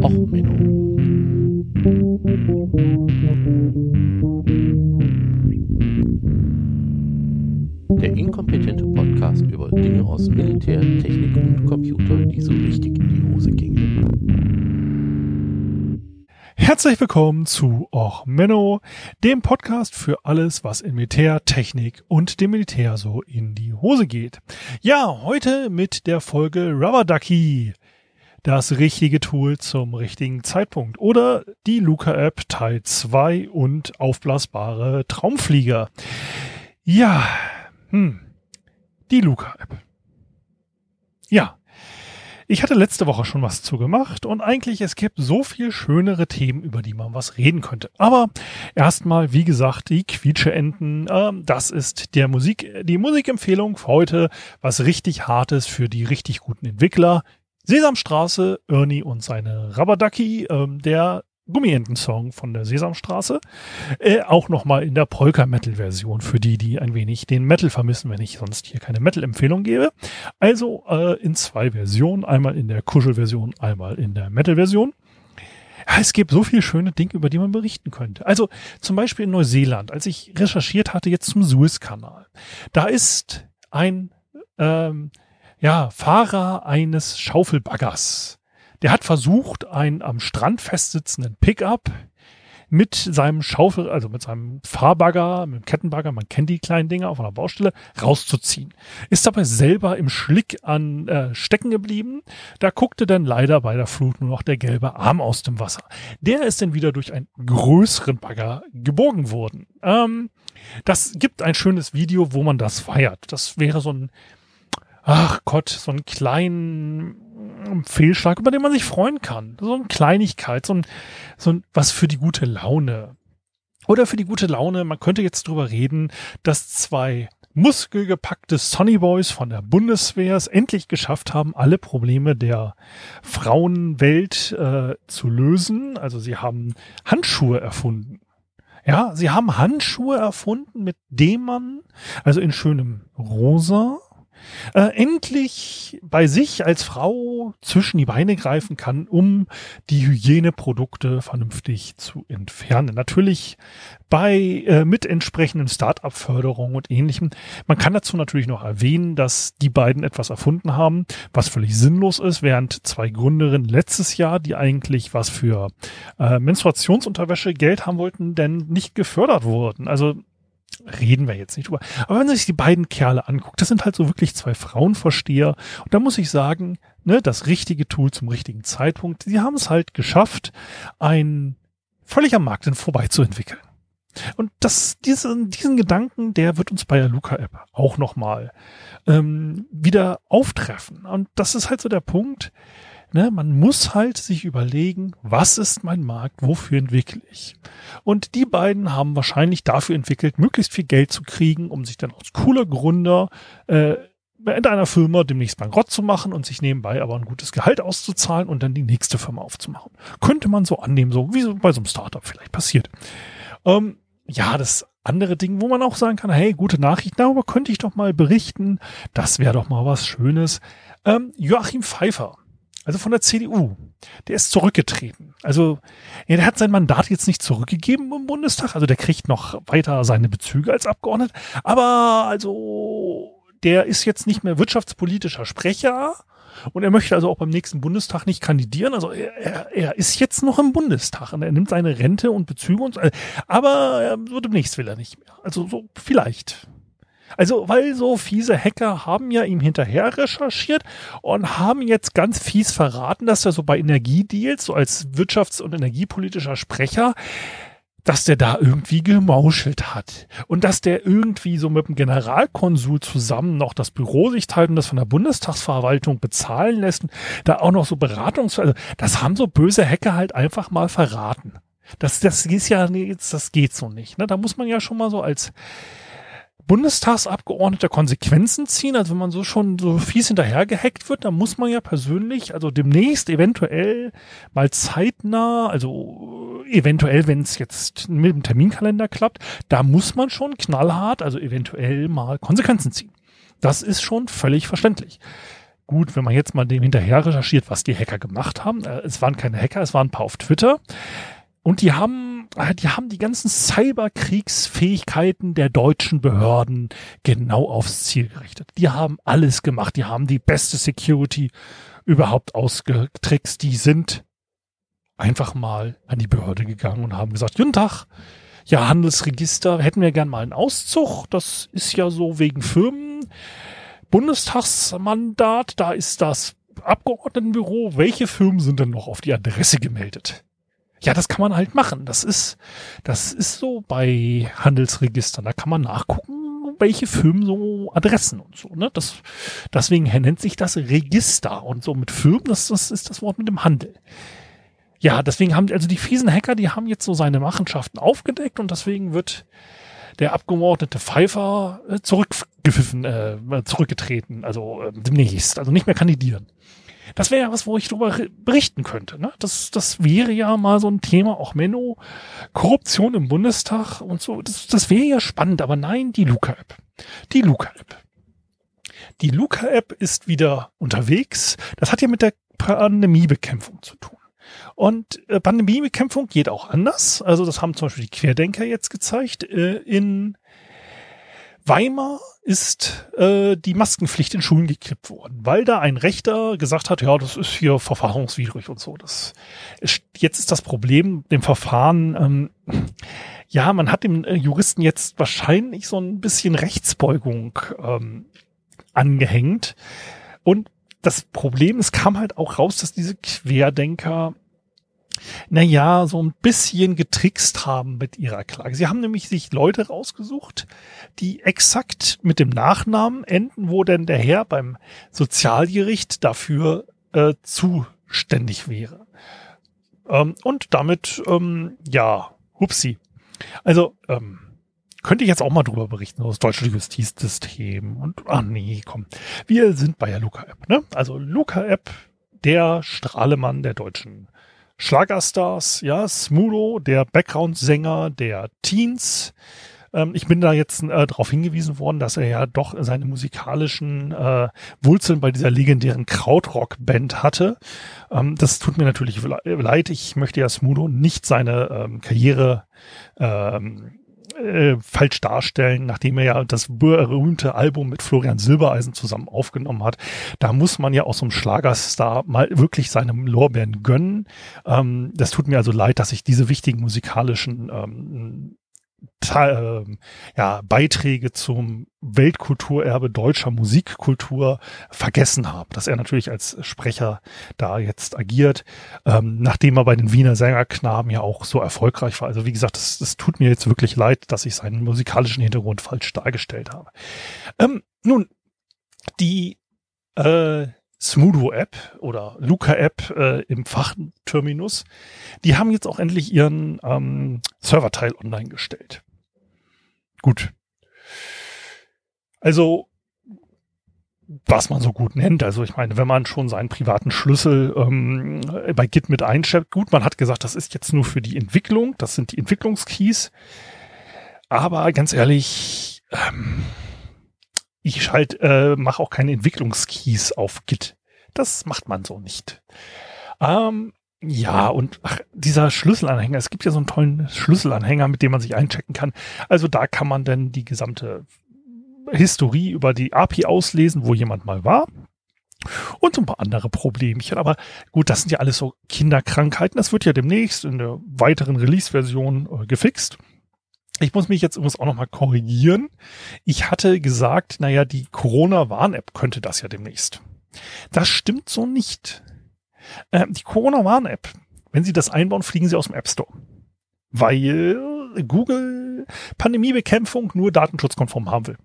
Och Menno. Der inkompetente Podcast über Dinge aus Militär, Technik und Computer, die so richtig in die Hose gingen. Herzlich willkommen zu Och Menno, dem Podcast für alles, was in Militär, Technik und dem Militär so in die Hose geht. Ja, heute mit der Folge Rubber Ducky das richtige Tool zum richtigen Zeitpunkt. Oder die Luca-App Teil 2 und aufblasbare Traumflieger. Ja, hm, die Luca-App. Ja, ich hatte letzte Woche schon was zu gemacht und eigentlich es gibt so viel schönere Themen, über die man was reden könnte. Aber erstmal, wie gesagt, die Quietscheenten, äh, das ist der Musik, die Musikempfehlung für heute, was richtig hartes für die richtig guten Entwickler. Sesamstraße, Ernie und seine Rabadaki, ähm, der Gummienten-Song von der Sesamstraße. Äh, auch nochmal in der Polka-Metal-Version für die, die ein wenig den Metal vermissen, wenn ich sonst hier keine Metal-Empfehlung gebe. Also äh, in zwei Versionen, einmal in der Kuschel-Version, einmal in der Metal-Version. Ja, es gibt so viele schöne Dinge, über die man berichten könnte. Also zum Beispiel in Neuseeland, als ich recherchiert hatte jetzt zum Suezkanal. Da ist ein ähm, ja, Fahrer eines Schaufelbaggers. Der hat versucht, einen am Strand festsitzenden Pickup mit seinem Schaufel, also mit seinem Fahrbagger, mit dem Kettenbagger, man kennt die kleinen Dinger auf einer Baustelle, rauszuziehen. Ist dabei selber im Schlick an äh, stecken geblieben. Da guckte dann leider bei der Flut nur noch der gelbe Arm aus dem Wasser. Der ist dann wieder durch einen größeren Bagger geborgen worden. Ähm, das gibt ein schönes Video, wo man das feiert. Das wäre so ein ach Gott, so einen kleinen Fehlschlag, über den man sich freuen kann. So eine Kleinigkeit, so ein, so ein, was für die gute Laune. Oder für die gute Laune, man könnte jetzt drüber reden, dass zwei muskelgepackte Sonny Boys von der Bundeswehr es endlich geschafft haben, alle Probleme der Frauenwelt äh, zu lösen. Also sie haben Handschuhe erfunden. Ja, sie haben Handschuhe erfunden, mit dem man, also in schönem Rosa, äh, endlich bei sich als Frau zwischen die Beine greifen kann, um die Hygieneprodukte vernünftig zu entfernen. Natürlich bei äh, mit entsprechenden Start-up-Förderung und ähnlichem. Man kann dazu natürlich noch erwähnen, dass die beiden etwas erfunden haben, was völlig sinnlos ist, während zwei Gründerinnen letztes Jahr, die eigentlich was für äh, Menstruationsunterwäsche Geld haben wollten, denn nicht gefördert wurden. Also reden wir jetzt nicht drüber. Aber wenn man sich die beiden Kerle anguckt, das sind halt so wirklich zwei Frauenversteher. Und da muss ich sagen, ne, das richtige Tool zum richtigen Zeitpunkt. Sie haben es halt geschafft, ein völlig am Markt vorbeizuentwickeln. Und das, diesen, diesen Gedanken, der wird uns bei der Luca-App auch nochmal ähm, wieder auftreffen. Und das ist halt so der Punkt, Ne, man muss halt sich überlegen, was ist mein Markt, wofür entwickle ich. Und die beiden haben wahrscheinlich dafür entwickelt, möglichst viel Geld zu kriegen, um sich dann als cooler Gründer äh, in einer Firma demnächst bankrott zu machen und sich nebenbei aber ein gutes Gehalt auszuzahlen und dann die nächste Firma aufzumachen. Könnte man so annehmen, so wie so bei so einem Startup vielleicht passiert. Ähm, ja, das andere Ding, wo man auch sagen kann, hey, gute Nachricht, darüber könnte ich doch mal berichten. Das wäre doch mal was Schönes. Ähm, Joachim Pfeiffer also von der CDU, der ist zurückgetreten. Also ja, der hat sein Mandat jetzt nicht zurückgegeben im Bundestag, also der kriegt noch weiter seine Bezüge als Abgeordneter, aber also der ist jetzt nicht mehr wirtschaftspolitischer Sprecher und er möchte also auch beim nächsten Bundestag nicht kandidieren. Also er, er, ist jetzt noch im Bundestag und er nimmt seine Rente und Bezüge und so, aber er wird demnächst will er nicht mehr. Also so vielleicht. Also, weil so fiese Hacker haben ja ihm hinterher recherchiert und haben jetzt ganz fies verraten, dass er so bei Energiedeals, so als wirtschafts- und energiepolitischer Sprecher, dass der da irgendwie gemauschelt hat und dass der irgendwie so mit dem Generalkonsul zusammen noch das Büro sich teilt und das von der Bundestagsverwaltung bezahlen lässt, da auch noch so Beratungs, also das haben so böse Hacker halt einfach mal verraten. Das, das ist ja, das geht so nicht. Ne? Da muss man ja schon mal so als Bundestagsabgeordneter Konsequenzen ziehen. Also wenn man so schon so fies hinterher gehackt wird, dann muss man ja persönlich, also demnächst eventuell mal zeitnah, also eventuell, wenn es jetzt mit dem Terminkalender klappt, da muss man schon knallhart, also eventuell mal Konsequenzen ziehen. Das ist schon völlig verständlich. gut, wenn man jetzt mal dem hinterher recherchiert, was die Hacker gemacht haben. Äh, es waren keine Hacker, es waren ein paar auf Twitter. Und die haben, die haben die ganzen Cyberkriegsfähigkeiten der deutschen Behörden genau aufs Ziel gerichtet. Die haben alles gemacht. Die haben die beste Security überhaupt ausgetrickst. Die sind einfach mal an die Behörde gegangen und haben gesagt, guten Tag, ja, Handelsregister, hätten wir gern mal einen Auszug. Das ist ja so wegen Firmen. Bundestagsmandat, da ist das Abgeordnetenbüro. Welche Firmen sind denn noch auf die Adresse gemeldet? Ja, das kann man halt machen. Das ist, das ist so bei Handelsregistern. Da kann man nachgucken, welche Firmen so Adressen und so, ne? Das, deswegen nennt sich das Register und so mit Firmen, das, das ist das Wort mit dem Handel. Ja, deswegen haben, also die fiesen Hacker, die haben jetzt so seine Machenschaften aufgedeckt und deswegen wird der Abgeordnete Pfeiffer äh, zurückgepfiffen, äh, zurückgetreten, also äh, demnächst, also nicht mehr kandidieren. Das wäre ja was, wo ich darüber berichten könnte. Ne? Das, das wäre ja mal so ein Thema, auch Menno, Korruption im Bundestag und so. Das, das wäre ja spannend, aber nein, die Luca-App. Die Luca-App. Die Luca-App ist wieder unterwegs. Das hat ja mit der Pandemiebekämpfung zu tun. Und äh, Pandemiebekämpfung geht auch anders. Also das haben zum Beispiel die Querdenker jetzt gezeigt. Äh, in Weimar ist äh, die Maskenpflicht in Schulen gekippt worden, weil da ein Rechter gesagt hat, ja, das ist hier verfahrenswidrig und so. Das ist, jetzt ist das Problem dem Verfahren. Ähm, ja, man hat dem äh, Juristen jetzt wahrscheinlich so ein bisschen Rechtsbeugung ähm, angehängt. Und das Problem, es kam halt auch raus, dass diese Querdenker naja, so ein bisschen getrickst haben mit ihrer Klage. Sie haben nämlich sich Leute rausgesucht, die exakt mit dem Nachnamen enden, wo denn der Herr beim Sozialgericht dafür äh, zuständig wäre. Ähm, und damit, ähm, ja, hupsi. Also, ähm, könnte ich jetzt auch mal drüber berichten, das deutsche Justizsystem und, ah nee, komm. Wir sind bei der Luca-App, ne? Also Luca-App, der Strahlemann der deutschen Schlagerstars, ja, Smudo, der Background-Sänger der Teens. Ähm, ich bin da jetzt äh, darauf hingewiesen worden, dass er ja doch seine musikalischen äh, Wurzeln bei dieser legendären Krautrock-Band hatte. Ähm, das tut mir natürlich leid. Ich möchte ja Smudo nicht seine ähm, Karriere ähm, äh, falsch darstellen, nachdem er ja das berühmte Album mit Florian Silbereisen zusammen aufgenommen hat. Da muss man ja auch so einem Schlagerstar mal wirklich seinem Lorbeeren gönnen. Ähm, das tut mir also leid, dass ich diese wichtigen musikalischen ähm, äh, ja, Beiträge zum Weltkulturerbe deutscher Musikkultur vergessen habe, dass er natürlich als Sprecher da jetzt agiert, ähm, nachdem er bei den Wiener Sängerknaben ja auch so erfolgreich war. Also wie gesagt, es, es tut mir jetzt wirklich leid, dass ich seinen musikalischen Hintergrund falsch dargestellt habe. Ähm, nun, die äh, Smudo-App oder Luca-App äh, im Fachterminus, die haben jetzt auch endlich ihren ähm, Serverteil online gestellt. Gut. Also, was man so gut nennt. Also ich meine, wenn man schon seinen privaten Schlüssel ähm, bei Git mit einstellt, gut, man hat gesagt, das ist jetzt nur für die Entwicklung, das sind die Entwicklungskeys. Aber ganz ehrlich, ähm, ich halt äh, mache auch keine Entwicklungskeys auf Git. Das macht man so nicht. Ähm, ja, und ach, dieser Schlüsselanhänger, es gibt ja so einen tollen Schlüsselanhänger, mit dem man sich einchecken kann. Also da kann man dann die gesamte Historie über die API auslesen, wo jemand mal war. Und so ein paar andere Problemchen. Aber gut, das sind ja alles so Kinderkrankheiten. Das wird ja demnächst in der weiteren Release-Version äh, gefixt. Ich muss mich jetzt übrigens auch nochmal korrigieren. Ich hatte gesagt, naja, die Corona-Warn-App könnte das ja demnächst. Das stimmt so nicht. Ähm, die Corona-Warn-App, wenn Sie das einbauen, fliegen Sie aus dem App Store. Weil Google Pandemiebekämpfung nur datenschutzkonform haben will.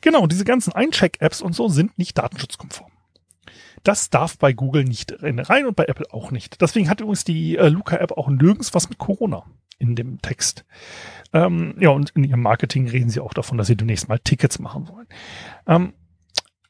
Genau, diese ganzen Eincheck-Apps und so sind nicht datenschutzkonform. Das darf bei Google nicht rein und bei Apple auch nicht. Deswegen hat übrigens die äh, Luca-App auch nirgends was mit Corona in dem Text. Ähm, ja, und in ihrem Marketing reden sie auch davon, dass sie demnächst mal Tickets machen wollen. Ähm,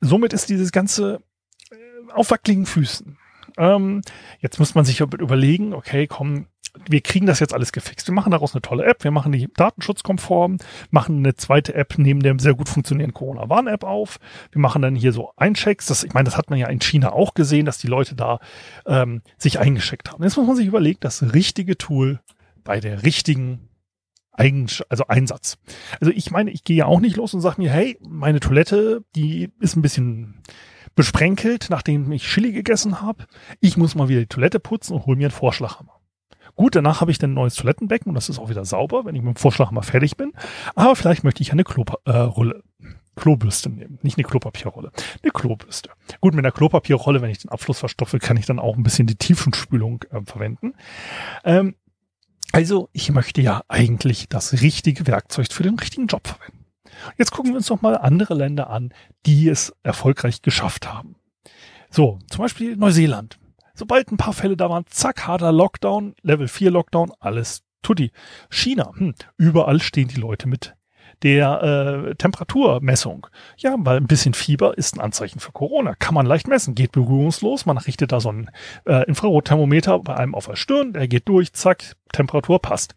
somit ist dieses ganze äh, auf wackeligen Füßen. Ähm, jetzt muss man sich überlegen, okay, komm, wir kriegen das jetzt alles gefixt. Wir machen daraus eine tolle App, wir machen die datenschutzkonform, machen eine zweite App neben der sehr gut funktionierenden Corona-Warn-App auf. Wir machen dann hier so Einchecks. Das, ich meine, das hat man ja in China auch gesehen, dass die Leute da ähm, sich eingeschickt haben. Jetzt muss man sich überlegen, das richtige Tool bei der richtigen also Einsatz. Also ich meine, ich gehe ja auch nicht los und sage mir, hey, meine Toilette, die ist ein bisschen besprenkelt, nachdem ich Chili gegessen habe. Ich muss mal wieder die Toilette putzen und hol mir einen Vorschlaghammer. Gut, danach habe ich dann ein neues Toilettenbecken und das ist auch wieder sauber, wenn ich mit dem Vorschlaghammer fertig bin. Aber vielleicht möchte ich eine Klorulle, äh, Klobürste nehmen. Nicht eine Klopapierrolle, eine Klobürste. Gut, mit einer Klopapierrolle, wenn ich den Abfluss verstopfe, kann ich dann auch ein bisschen die Tiefenspülung äh, verwenden. Ähm, also ich möchte ja eigentlich das richtige Werkzeug für den richtigen Job verwenden. Jetzt gucken wir uns noch mal andere Länder an, die es erfolgreich geschafft haben. So, zum Beispiel Neuseeland. Sobald ein paar Fälle da waren, zack, harter Lockdown, Level 4 Lockdown, alles tutti. China, hm, überall stehen die Leute mit der äh, Temperaturmessung. Ja, weil ein bisschen Fieber ist ein Anzeichen für Corona. Kann man leicht messen, geht berührungslos. Man richtet da so ein äh, Infrarotthermometer bei einem auf der Stirn, der geht durch, zack, Temperatur passt.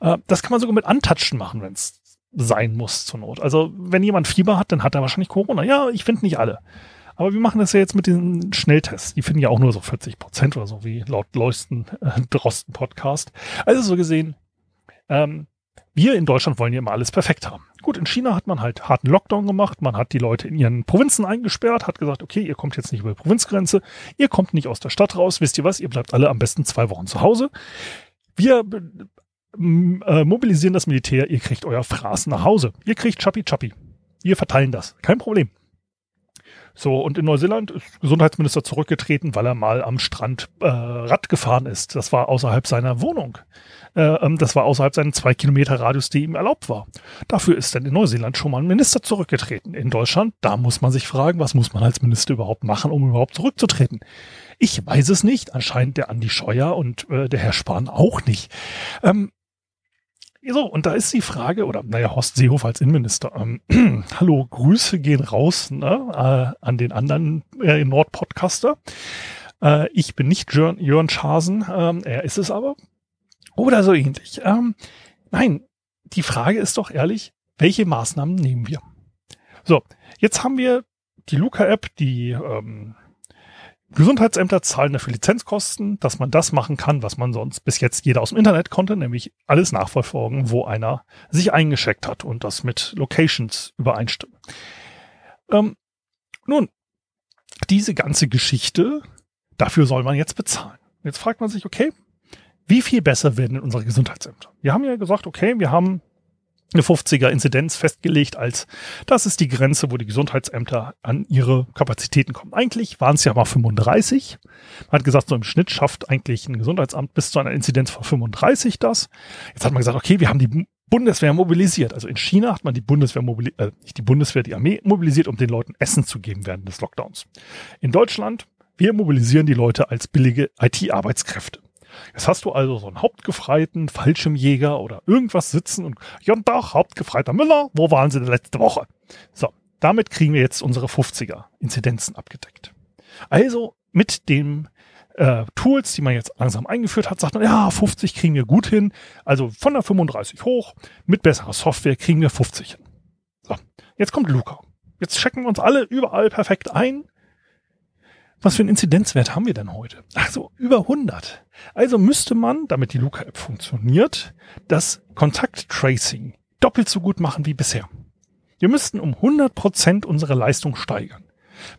Äh, das kann man sogar mit Antatschen machen, wenn es sein muss zur Not. Also wenn jemand Fieber hat, dann hat er wahrscheinlich Corona. Ja, ich finde nicht alle. Aber wir machen das ja jetzt mit den Schnelltests. Die finden ja auch nur so 40 Prozent oder so, wie laut Leusten äh, Drosten Podcast. Also so gesehen, ähm, wir in Deutschland wollen ja immer alles perfekt haben. Gut, in China hat man halt harten Lockdown gemacht. Man hat die Leute in ihren Provinzen eingesperrt, hat gesagt, okay, ihr kommt jetzt nicht über die Provinzgrenze, ihr kommt nicht aus der Stadt raus. Wisst ihr was? Ihr bleibt alle am besten zwei Wochen zu Hause. Wir äh, mobilisieren das Militär, ihr kriegt euer Fraß nach Hause. Ihr kriegt Chappi Chappi. Wir verteilen das. Kein Problem. So, und in Neuseeland ist Gesundheitsminister zurückgetreten, weil er mal am Strand äh, Rad gefahren ist. Das war außerhalb seiner Wohnung. Äh, ähm, das war außerhalb seinen zwei Kilometer Radius, der ihm erlaubt war. Dafür ist dann in Neuseeland schon mal ein Minister zurückgetreten. In Deutschland, da muss man sich fragen, was muss man als Minister überhaupt machen, um überhaupt zurückzutreten? Ich weiß es nicht. Anscheinend der Andi Scheuer und äh, der Herr Spahn auch nicht. Ähm, so, und da ist die Frage, oder naja, Horst Seehofer als Innenminister, ähm, hallo, Grüße gehen raus ne, äh, an den anderen äh, Nordpodcaster. Äh, ich bin nicht Jörn, Jörn Schasen, ähm, er ist es aber. Oder so ähnlich. Ähm, nein, die Frage ist doch ehrlich, welche Maßnahmen nehmen wir? So, jetzt haben wir die Luca-App, die ähm, Gesundheitsämter zahlen dafür Lizenzkosten, dass man das machen kann, was man sonst bis jetzt jeder aus dem Internet konnte, nämlich alles nachverfolgen, wo einer sich eingeschickt hat und das mit Locations übereinstimmt. Ähm, nun, diese ganze Geschichte, dafür soll man jetzt bezahlen. Jetzt fragt man sich, okay, wie viel besser werden unsere Gesundheitsämter? Wir haben ja gesagt, okay, wir haben eine 50er Inzidenz festgelegt als, das ist die Grenze, wo die Gesundheitsämter an ihre Kapazitäten kommen. Eigentlich waren es ja mal 35. Man hat gesagt, so im Schnitt schafft eigentlich ein Gesundheitsamt bis zu einer Inzidenz von 35 das. Jetzt hat man gesagt, okay, wir haben die Bundeswehr mobilisiert. Also in China hat man die Bundeswehr mobilisiert, äh, nicht die Bundeswehr, die Armee mobilisiert, um den Leuten Essen zu geben während des Lockdowns. In Deutschland, wir mobilisieren die Leute als billige IT-Arbeitskräfte. Jetzt hast du also so einen Hauptgefreiten, Fallschirmjäger oder irgendwas sitzen und, ja, doch, Hauptgefreiter Müller, wo waren sie denn letzte Woche? So, damit kriegen wir jetzt unsere 50er Inzidenzen abgedeckt. Also mit dem äh, Tools, die man jetzt langsam eingeführt hat, sagt man, ja, 50 kriegen wir gut hin. Also von der 35 hoch, mit besserer Software kriegen wir 50 hin. So, jetzt kommt Luca. Jetzt checken wir uns alle überall perfekt ein was für einen Inzidenzwert haben wir denn heute? Also über 100. Also müsste man, damit die Luca-App funktioniert, das Kontakttracing doppelt so gut machen wie bisher. Wir müssten um 100 Prozent unsere Leistung steigern.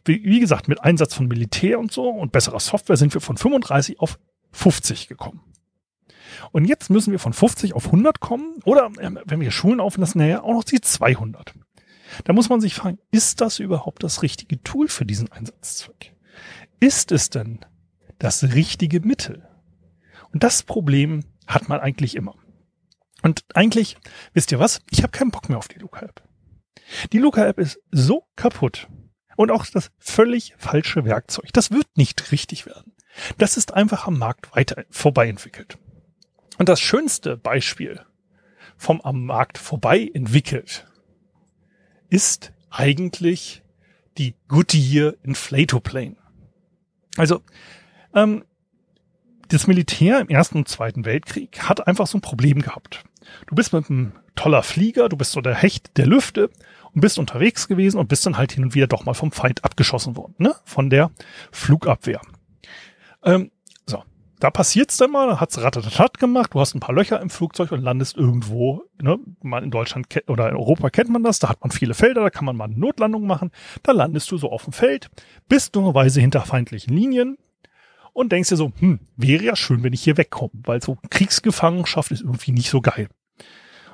Wie, wie gesagt, mit Einsatz von Militär und so und besserer Software sind wir von 35 auf 50 gekommen. Und jetzt müssen wir von 50 auf 100 kommen oder wenn wir Schulen auflassen, naja, auch noch die 200. Da muss man sich fragen, ist das überhaupt das richtige Tool für diesen Einsatzzweck? Ist es denn das richtige Mittel? Und das Problem hat man eigentlich immer. Und eigentlich, wisst ihr was? Ich habe keinen Bock mehr auf die Luca-App. Die Luca-App ist so kaputt und auch das völlig falsche Werkzeug. Das wird nicht richtig werden. Das ist einfach am Markt weiter vorbei entwickelt. Und das schönste Beispiel vom am Markt vorbei entwickelt ist eigentlich die Goodyear Inflatoplane. Also, ähm, das Militär im Ersten und Zweiten Weltkrieg hat einfach so ein Problem gehabt. Du bist mit einem toller Flieger, du bist so der Hecht der Lüfte und bist unterwegs gewesen und bist dann halt hin und wieder doch mal vom Feind abgeschossen worden, ne? Von der Flugabwehr. Ähm, da passiert's dann mal, hat's ratatatat gemacht, du hast ein paar Löcher im Flugzeug und landest irgendwo, ne? Mal in Deutschland oder in Europa kennt man das, da hat man viele Felder, da kann man mal eine Notlandung machen, da landest du so auf dem Feld, bist dummerweise hinter feindlichen Linien, und denkst dir so, hm, wäre ja schön, wenn ich hier wegkomme, weil so Kriegsgefangenschaft ist irgendwie nicht so geil.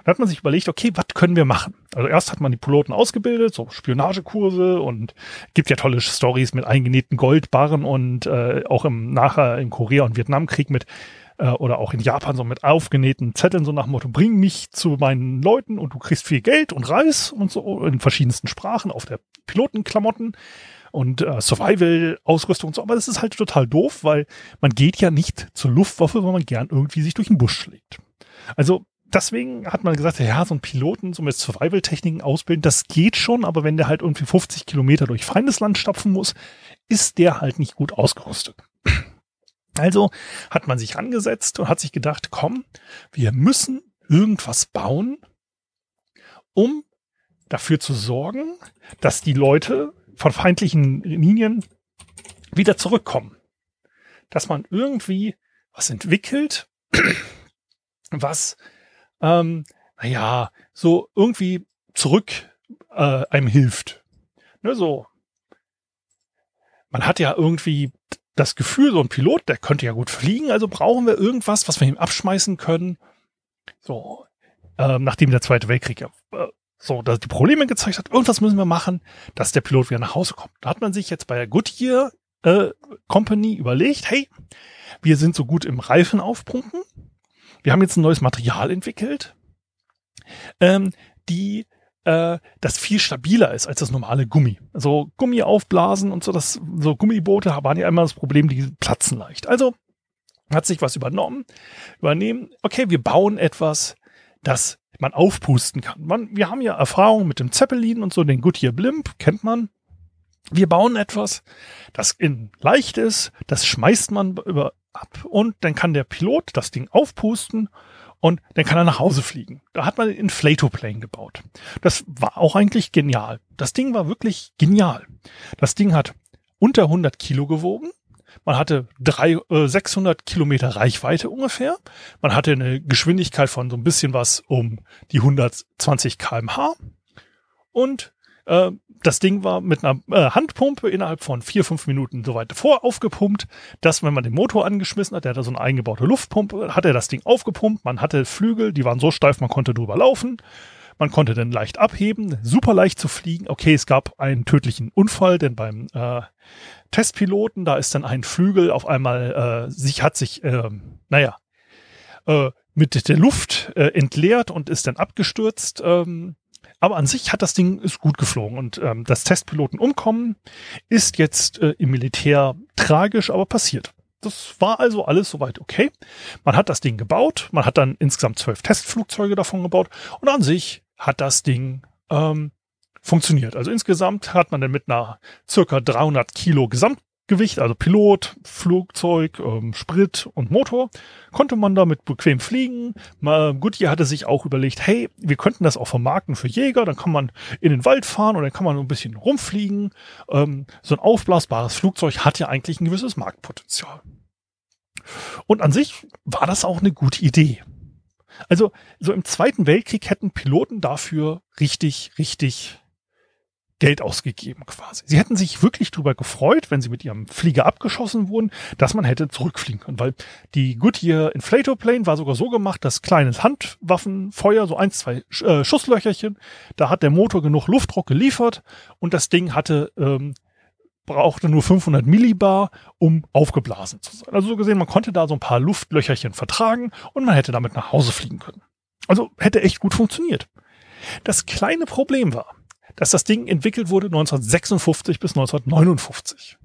Da hat man sich überlegt, okay, was können wir machen? Also erst hat man die Piloten ausgebildet, so Spionagekurse und gibt ja tolle Stories mit eingenähten Goldbarren und äh, auch im nachher im Korea- und Vietnamkrieg mit äh, oder auch in Japan so mit aufgenähten Zetteln so nach dem Motto, bring mich zu meinen Leuten und du kriegst viel Geld und Reis und so in verschiedensten Sprachen auf der Pilotenklamotten und äh, Survival-Ausrüstung und so. Aber das ist halt total doof, weil man geht ja nicht zur Luftwaffe, weil man gern irgendwie sich durch den Busch schlägt. Also deswegen hat man gesagt, ja, so ein Piloten so mit Survival-Techniken ausbilden, das geht schon, aber wenn der halt irgendwie 50 Kilometer durch Feindesland stapfen muss, ist der halt nicht gut ausgerüstet. Also hat man sich angesetzt und hat sich gedacht, komm, wir müssen irgendwas bauen, um dafür zu sorgen, dass die Leute von feindlichen Linien wieder zurückkommen. Dass man irgendwie was entwickelt, was ähm, naja, so irgendwie zurück äh, einem hilft. Ne, so. Man hat ja irgendwie das Gefühl, so ein Pilot, der könnte ja gut fliegen, also brauchen wir irgendwas, was wir ihm abschmeißen können. So, ähm, nachdem der Zweite Weltkrieg ja äh, so dass die Probleme gezeigt hat, irgendwas müssen wir machen, dass der Pilot wieder nach Hause kommt. Da hat man sich jetzt bei der Goodyear äh, Company überlegt, hey, wir sind so gut im Reifen aufpumpen. Wir haben jetzt ein neues Material entwickelt, ähm, die äh, das viel stabiler ist als das normale Gummi. Also Gummi aufblasen und so, das, so Gummiboote waren ja immer das Problem, die platzen leicht. Also hat sich was übernommen, übernehmen, okay, wir bauen etwas, das man aufpusten kann. Man, wir haben ja Erfahrung mit dem Zeppelin und so, den Goodyear Blimp, kennt man. Wir bauen etwas, das in leicht ist, das schmeißt man über ab und dann kann der Pilot das Ding aufpusten und dann kann er nach Hause fliegen. Da hat man den Inflatoplane gebaut. Das war auch eigentlich genial. Das Ding war wirklich genial. Das Ding hat unter 100 Kilo gewogen. Man hatte drei, äh, 600 Kilometer Reichweite ungefähr. Man hatte eine Geschwindigkeit von so ein bisschen was um die 120 kmh. Und äh, das Ding war mit einer äh, Handpumpe innerhalb von vier, fünf Minuten so weit vor aufgepumpt, dass wenn man den Motor angeschmissen hat, der hatte so eine eingebaute Luftpumpe, hat er das Ding aufgepumpt, man hatte Flügel, die waren so steif, man konnte drüber laufen. Man konnte dann leicht abheben, super leicht zu fliegen. Okay, es gab einen tödlichen Unfall, denn beim äh, Testpiloten, da ist dann ein Flügel auf einmal, äh, sich hat sich, äh, naja, äh, mit der Luft äh, entleert und ist dann abgestürzt. Ähm, aber an sich hat das Ding ist gut geflogen und ähm, das Testpiloten umkommen ist jetzt äh, im Militär tragisch, aber passiert. Das war also alles soweit okay. Man hat das Ding gebaut, man hat dann insgesamt zwölf Testflugzeuge davon gebaut und an sich hat das Ding ähm, funktioniert. Also insgesamt hat man dann mit einer circa 300 Kilo Gesamt Gewicht, also Pilot, Flugzeug, ähm, Sprit und Motor, konnte man damit bequem fliegen. Mal, Goodyear hatte sich auch überlegt, hey, wir könnten das auch vermarkten für Jäger, dann kann man in den Wald fahren und dann kann man ein bisschen rumfliegen. Ähm, so ein aufblasbares Flugzeug hat ja eigentlich ein gewisses Marktpotenzial. Und an sich war das auch eine gute Idee. Also so im Zweiten Weltkrieg hätten Piloten dafür richtig, richtig Geld ausgegeben quasi. Sie hätten sich wirklich drüber gefreut, wenn sie mit ihrem Flieger abgeschossen wurden, dass man hätte zurückfliegen können, weil die Goodyear Inflator Plane war sogar so gemacht, dass kleines Handwaffenfeuer, so ein, zwei äh, Schusslöcherchen, da hat der Motor genug Luftdruck geliefert und das Ding hatte ähm, brauchte nur 500 Millibar, um aufgeblasen zu sein. Also so gesehen, man konnte da so ein paar Luftlöcherchen vertragen und man hätte damit nach Hause fliegen können. Also hätte echt gut funktioniert. Das kleine Problem war, dass das Ding entwickelt wurde 1956 bis 1959.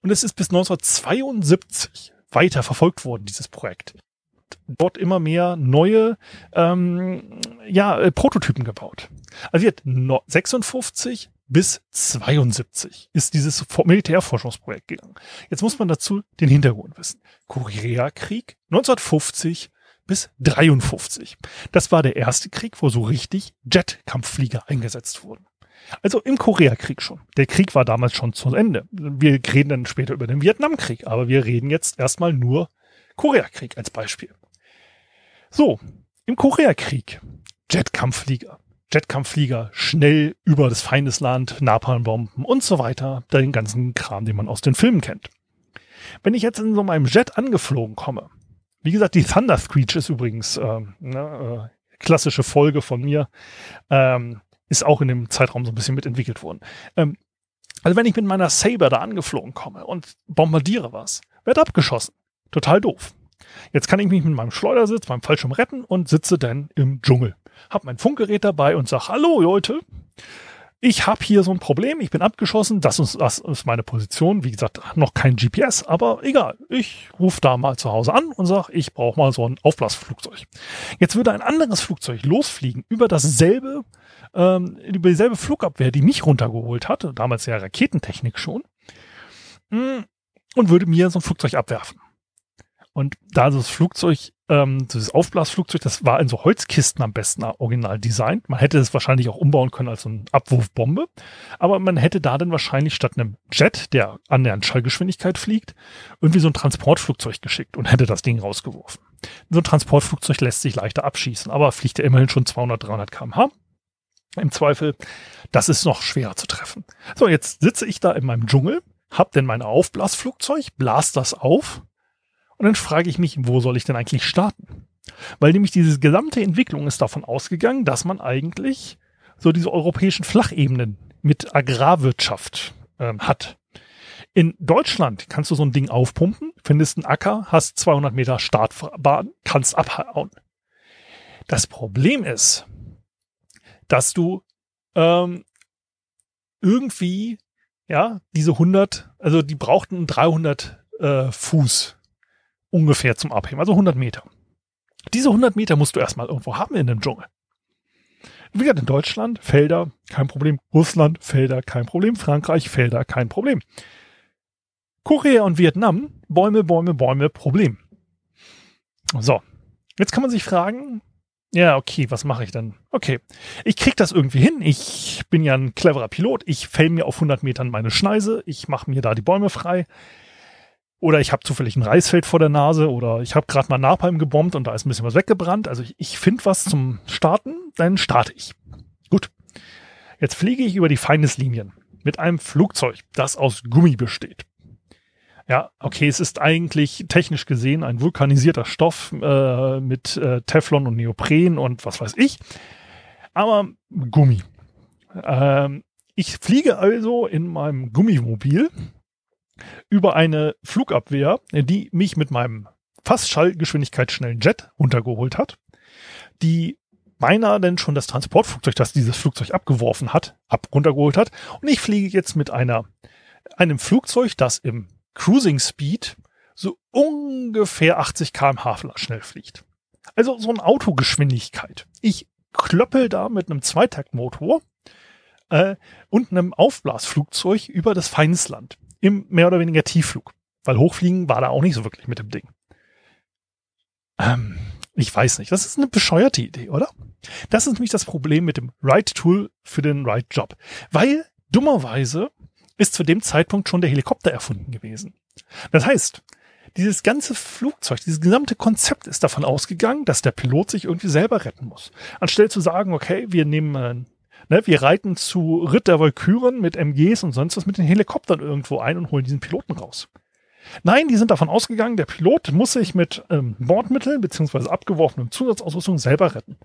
Und es ist bis 1972 weiter verfolgt worden, dieses Projekt. Dort immer mehr neue ähm, ja, äh, Prototypen gebaut. Also wird 56 bis 72 ist dieses Militärforschungsprojekt gegangen. Jetzt muss man dazu den Hintergrund wissen. Koreakrieg 1950 bis 53. Das war der erste Krieg, wo so richtig Jet-Kampfflieger eingesetzt wurden. Also im Koreakrieg schon. Der Krieg war damals schon zu Ende. Wir reden dann später über den Vietnamkrieg, aber wir reden jetzt erstmal nur Koreakrieg als Beispiel. So, im Koreakrieg Jet-Kampfflieger. Jetkampfflieger schnell über das Feindesland, Napalmbomben und so weiter, den ganzen Kram, den man aus den Filmen kennt. Wenn ich jetzt in so meinem Jet angeflogen komme, wie gesagt, die Thunder Screech ist übrigens äh, ne, äh, klassische Folge von mir, ähm, ist auch in dem Zeitraum so ein bisschen mitentwickelt worden. Ähm, also wenn ich mit meiner Saber da angeflogen komme und bombardiere was, wird abgeschossen. Total doof. Jetzt kann ich mich mit meinem Schleudersitz, meinem Fallschirm retten und sitze dann im Dschungel. Hab mein Funkgerät dabei und sag, hallo Leute, ich habe hier so ein Problem, ich bin abgeschossen, das ist, das ist meine Position. Wie gesagt, noch kein GPS, aber egal. Ich rufe da mal zu Hause an und sag, ich brauche mal so ein Aufblasflugzeug. Jetzt würde ein anderes Flugzeug losfliegen über dasselbe, ähm, über dieselbe Flugabwehr, die mich runtergeholt hatte, damals ja Raketentechnik schon, mm, und würde mir so ein Flugzeug abwerfen. Und da das Flugzeug, ähm, dieses Aufblasflugzeug, das war in so Holzkisten am besten original designt. Man hätte es wahrscheinlich auch umbauen können als so eine Abwurfbombe. Aber man hätte da dann wahrscheinlich statt einem Jet, der annähernd Schallgeschwindigkeit fliegt, irgendwie so ein Transportflugzeug geschickt und hätte das Ding rausgeworfen. So ein Transportflugzeug lässt sich leichter abschießen, aber fliegt ja immerhin schon 200, 300 kmh. Im Zweifel, das ist noch schwerer zu treffen. So, jetzt sitze ich da in meinem Dschungel, hab denn mein Aufblasflugzeug, blas das auf und dann frage ich mich, wo soll ich denn eigentlich starten? Weil nämlich diese gesamte Entwicklung ist davon ausgegangen, dass man eigentlich so diese europäischen Flachebenen mit Agrarwirtschaft ähm, hat. In Deutschland kannst du so ein Ding aufpumpen, findest einen Acker, hast 200 Meter Startbahn, kannst abhauen. Das Problem ist, dass du ähm, irgendwie, ja, diese 100, also die brauchten 300 äh, Fuß ungefähr zum Abheben, also 100 Meter. Diese 100 Meter musst du erstmal irgendwo haben in dem Dschungel. Wie gesagt, in Deutschland Felder, kein Problem. Russland, Felder, kein Problem. Frankreich, Felder, kein Problem. Korea und Vietnam, Bäume, Bäume, Bäume, Problem. So, jetzt kann man sich fragen, ja, okay, was mache ich dann? Okay, ich krieg das irgendwie hin. Ich bin ja ein cleverer Pilot. Ich fäll mir auf 100 Metern meine Schneise. Ich mache mir da die Bäume frei. Oder ich habe zufällig ein Reisfeld vor der Nase oder ich habe gerade mal Napalm gebombt und da ist ein bisschen was weggebrannt. Also ich, ich finde was zum Starten, dann starte ich. Gut. Jetzt fliege ich über die Feindeslinien mit einem Flugzeug, das aus Gummi besteht. Ja, okay, es ist eigentlich technisch gesehen ein vulkanisierter Stoff äh, mit äh, Teflon und Neopren und was weiß ich. Aber Gummi. Ähm, ich fliege also in meinem Gummimobil über eine Flugabwehr, die mich mit meinem fast schallgeschwindigkeitsschnellen Jet runtergeholt hat, die beinahe denn schon das Transportflugzeug, das dieses Flugzeug abgeworfen hat, ab runtergeholt hat. Und ich fliege jetzt mit einer, einem Flugzeug, das im Cruising Speed so ungefähr 80 kmh schnell fliegt. Also so eine Autogeschwindigkeit. Ich klöppel da mit einem Zweitaktmotor äh, und einem Aufblasflugzeug über das Feindesland im mehr oder weniger Tiefflug. Weil Hochfliegen war da auch nicht so wirklich mit dem Ding. Ähm, ich weiß nicht. Das ist eine bescheuerte Idee, oder? Das ist nämlich das Problem mit dem Right Tool für den Right Job. Weil dummerweise ist zu dem Zeitpunkt schon der Helikopter erfunden gewesen. Das heißt, dieses ganze Flugzeug, dieses gesamte Konzept ist davon ausgegangen, dass der Pilot sich irgendwie selber retten muss. Anstelle zu sagen, okay, wir nehmen äh, Ne, wir reiten zu Ritt der Walküren mit MGs und sonst was mit den Helikoptern irgendwo ein und holen diesen Piloten raus. Nein, die sind davon ausgegangen, der Pilot muss sich mit ähm, Bordmitteln beziehungsweise abgeworfenem Zusatzausrüstung selber retten.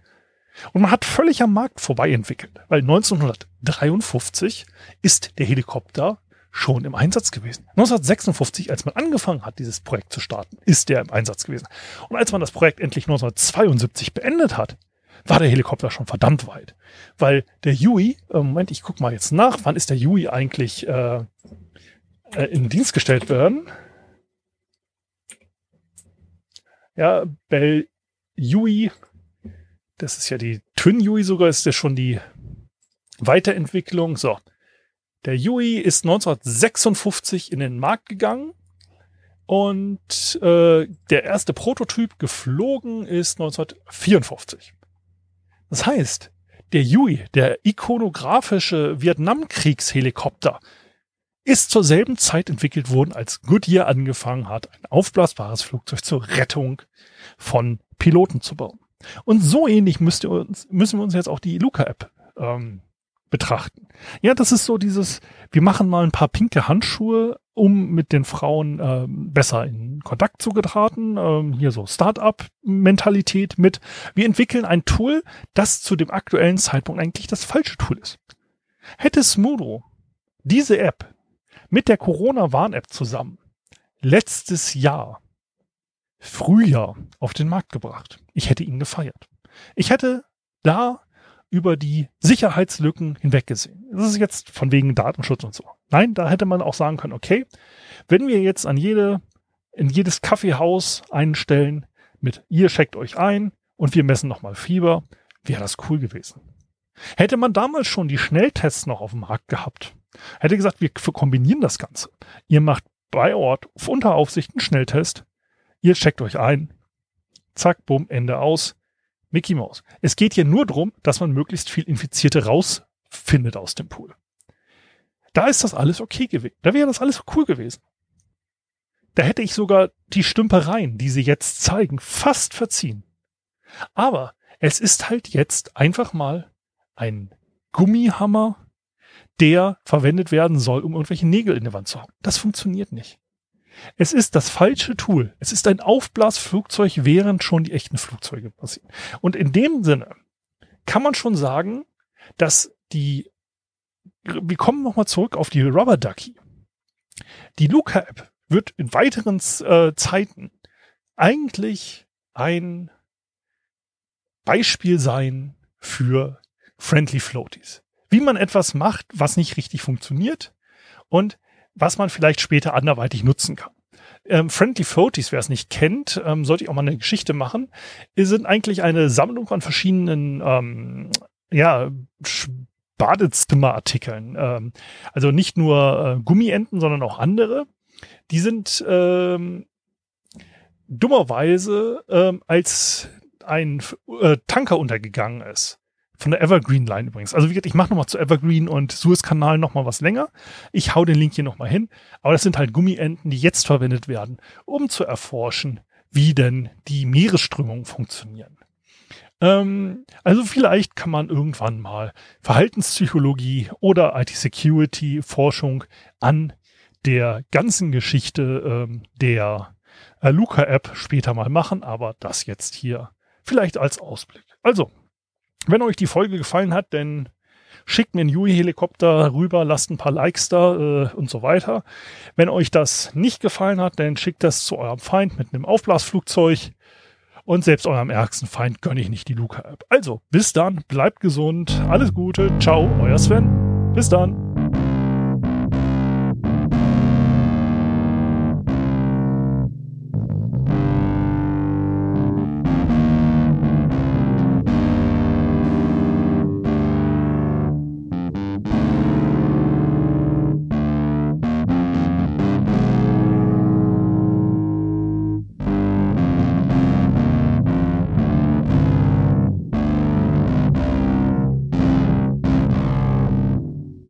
Und man hat völlig am Markt vorbei entwickelt, weil 1953 ist der Helikopter schon im Einsatz gewesen. 1956, als man angefangen hat, dieses Projekt zu starten, ist der im Einsatz gewesen. Und als man das Projekt endlich 1972 beendet hat, war der Helikopter schon verdammt weit. Weil der Yui, äh, Moment, ich guck mal jetzt nach, wann ist der Yui eigentlich äh, äh, in Dienst gestellt werden? Ja, Bell Yui, das ist ja die Twin Yui sogar, ist ja schon die Weiterentwicklung. So, Der Yui ist 1956 in den Markt gegangen und äh, der erste Prototyp geflogen ist 1954. Das heißt, der Yui, der ikonografische Vietnamkriegshelikopter, ist zur selben Zeit entwickelt worden, als Goodyear angefangen hat, ein aufblasbares Flugzeug zur Rettung von Piloten zu bauen. Und so ähnlich müsst uns, müssen wir uns jetzt auch die Luca-App ähm, betrachten. Ja, das ist so dieses, wir machen mal ein paar pinke Handschuhe, um mit den Frauen ähm, besser in Kontakt zu geraten. Ähm, hier so Start-up-Mentalität mit. Wir entwickeln ein Tool, das zu dem aktuellen Zeitpunkt eigentlich das falsche Tool ist. Hätte Smudo diese App mit der Corona-Warn-App zusammen letztes Jahr Frühjahr auf den Markt gebracht. Ich hätte ihn gefeiert. Ich hätte da über die Sicherheitslücken hinweggesehen. Das ist jetzt von wegen Datenschutz und so. Nein, da hätte man auch sagen können, okay, wenn wir jetzt an jede, in jedes Kaffeehaus einstellen mit ihr checkt euch ein und wir messen nochmal Fieber, wäre das cool gewesen. Hätte man damals schon die Schnelltests noch auf dem Markt gehabt, hätte gesagt, wir kombinieren das Ganze. Ihr macht bei Ort unter Aufsicht einen Schnelltest, ihr checkt euch ein, zack, bumm, Ende aus. Mickey Mouse. Es geht hier nur darum, dass man möglichst viel Infizierte rausfindet aus dem Pool. Da ist das alles okay gewesen. Da wäre das alles cool gewesen. Da hätte ich sogar die Stümpereien, die sie jetzt zeigen, fast verziehen. Aber es ist halt jetzt einfach mal ein Gummihammer, der verwendet werden soll, um irgendwelche Nägel in der Wand zu haben. Das funktioniert nicht. Es ist das falsche Tool. Es ist ein Aufblasflugzeug, während schon die echten Flugzeuge passieren. Und in dem Sinne kann man schon sagen, dass die, wir kommen nochmal zurück auf die Rubber Ducky. Die Luca-App wird in weiteren äh, Zeiten eigentlich ein Beispiel sein für Friendly Floaties. Wie man etwas macht, was nicht richtig funktioniert und was man vielleicht später anderweitig nutzen kann. Ähm, Friendly Floaties, wer es nicht kennt, ähm, sollte ich auch mal eine Geschichte machen, sind eigentlich eine Sammlung an verschiedenen ähm, ja, Badezimmerartikeln. Ähm, also nicht nur äh, Gummienten, sondern auch andere. Die sind ähm, dummerweise ähm, als ein äh, Tanker untergegangen ist. Von der Evergreen Line übrigens. Also wie gesagt, ich mache nochmal zu Evergreen und Suez-Kanal nochmal was länger. Ich hau den Link hier nochmal hin. Aber das sind halt Gummienten, die jetzt verwendet werden, um zu erforschen, wie denn die Meeresströmungen funktionieren. Ähm, also vielleicht kann man irgendwann mal Verhaltenspsychologie oder IT-Security-Forschung an der ganzen Geschichte ähm, der äh, Luca-App später mal machen, aber das jetzt hier vielleicht als Ausblick. Also, wenn euch die Folge gefallen hat, dann schickt mir einen Yui-Helikopter rüber, lasst ein paar Likes da äh, und so weiter. Wenn euch das nicht gefallen hat, dann schickt das zu eurem Feind mit einem Aufblasflugzeug. Und selbst eurem ärgsten Feind gönne ich nicht die Luca-App. Also, bis dann, bleibt gesund, alles Gute, ciao, euer Sven. Bis dann.